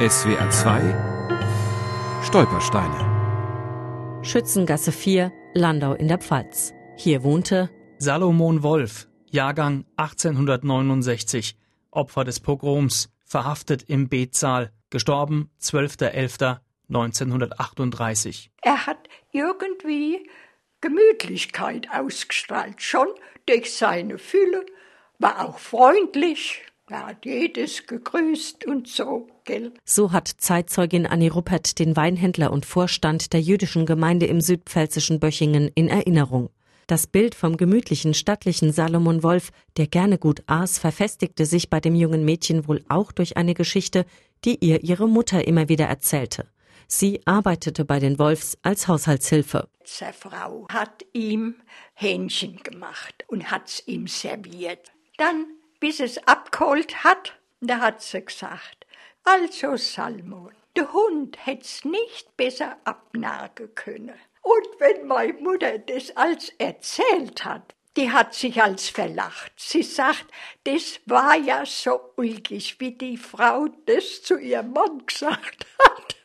SWR 2 Stolpersteine Schützengasse 4, Landau in der Pfalz. Hier wohnte Salomon Wolf, Jahrgang 1869, Opfer des Pogroms, verhaftet im Betsaal, gestorben 12.11.1938. Er hat irgendwie Gemütlichkeit ausgestrahlt, schon durch seine Fülle, war auch freundlich, hat jedes gegrüßt und so, gell? So hat Zeitzeugin Annie Ruppert den Weinhändler und Vorstand der jüdischen Gemeinde im südpfälzischen Böchingen in Erinnerung. Das Bild vom gemütlichen, stattlichen Salomon Wolf, der gerne gut aß, verfestigte sich bei dem jungen Mädchen wohl auch durch eine Geschichte, die ihr ihre Mutter immer wieder erzählte. Sie arbeitete bei den Wolfs als Haushaltshilfe. Seine Frau hat ihm Hähnchen gemacht und hat's ihm serviert. Dann bis es abgeholt hat, da hat sie gesagt, also Salmon, der Hund hätt's nicht besser abnagen können. Und wenn meine Mutter das als erzählt hat, die hat sich als verlacht. Sie sagt, das war ja so ulkig, wie die Frau das zu ihrem Mann gesagt hat.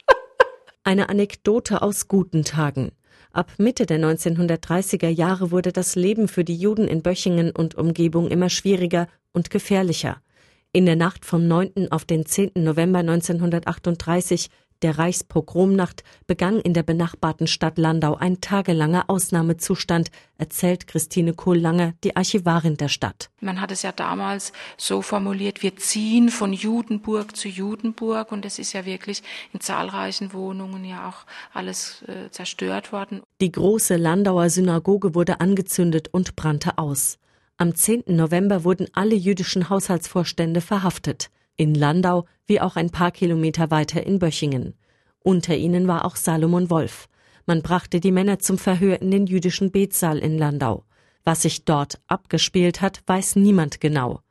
Eine Anekdote aus guten Tagen. Ab Mitte der 1930er Jahre wurde das Leben für die Juden in Böchingen und Umgebung immer schwieriger und gefährlicher. In der Nacht vom 9. auf den 10. November 1938, der Reichspogromnacht, begann in der benachbarten Stadt Landau ein tagelanger Ausnahmezustand, erzählt Christine Kohl-Lange, die Archivarin der Stadt. Man hat es ja damals so formuliert, wir ziehen von Judenburg zu Judenburg und es ist ja wirklich in zahlreichen Wohnungen ja auch alles äh, zerstört worden. Die große Landauer Synagoge wurde angezündet und brannte aus. Am 10. November wurden alle jüdischen Haushaltsvorstände verhaftet. In Landau wie auch ein paar Kilometer weiter in Böchingen. Unter ihnen war auch Salomon Wolf. Man brachte die Männer zum Verhör in den jüdischen Betsaal in Landau. Was sich dort abgespielt hat, weiß niemand genau.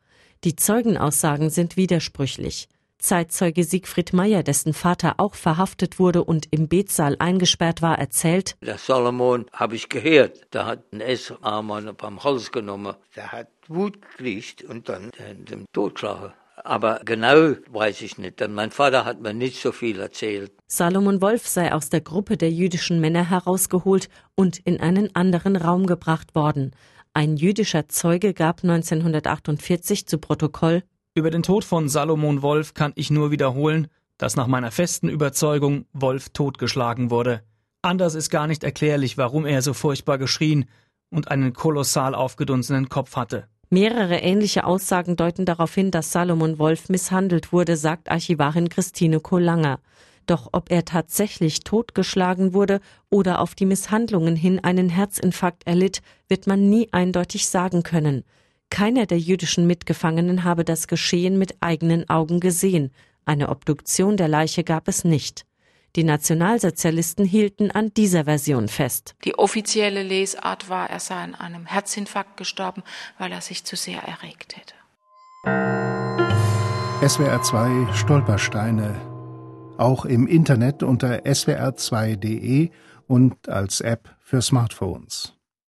Die Zeugenaussagen sind widersprüchlich. Zeitzeuge Siegfried Meyer, dessen Vater auch verhaftet wurde und im Betsaal eingesperrt war, erzählt: Der Salomon habe ich gehört, der hat einen Essarmer beim Hals genommen, der hat Wut gekriegt und dann den totschlagen. Aber genau weiß ich nicht, denn mein Vater hat mir nicht so viel erzählt. Salomon Wolf sei aus der Gruppe der jüdischen Männer herausgeholt und in einen anderen Raum gebracht worden. Ein jüdischer Zeuge gab 1948 zu Protokoll über den Tod von Salomon Wolf kann ich nur wiederholen, dass nach meiner festen Überzeugung Wolf totgeschlagen wurde. Anders ist gar nicht erklärlich, warum er so furchtbar geschrien und einen kolossal aufgedunsenen Kopf hatte. Mehrere ähnliche Aussagen deuten darauf hin, dass Salomon Wolf misshandelt wurde, sagt Archivarin Christine Kohlanger. Doch ob er tatsächlich totgeschlagen wurde oder auf die Misshandlungen hin einen Herzinfarkt erlitt, wird man nie eindeutig sagen können. Keiner der jüdischen Mitgefangenen habe das Geschehen mit eigenen Augen gesehen. Eine Obduktion der Leiche gab es nicht. Die Nationalsozialisten hielten an dieser Version fest. Die offizielle Lesart war, er sei an einem Herzinfarkt gestorben, weil er sich zu sehr erregt hätte. SWR 2 Stolpersteine. Auch im Internet unter swr2.de und als App für Smartphones.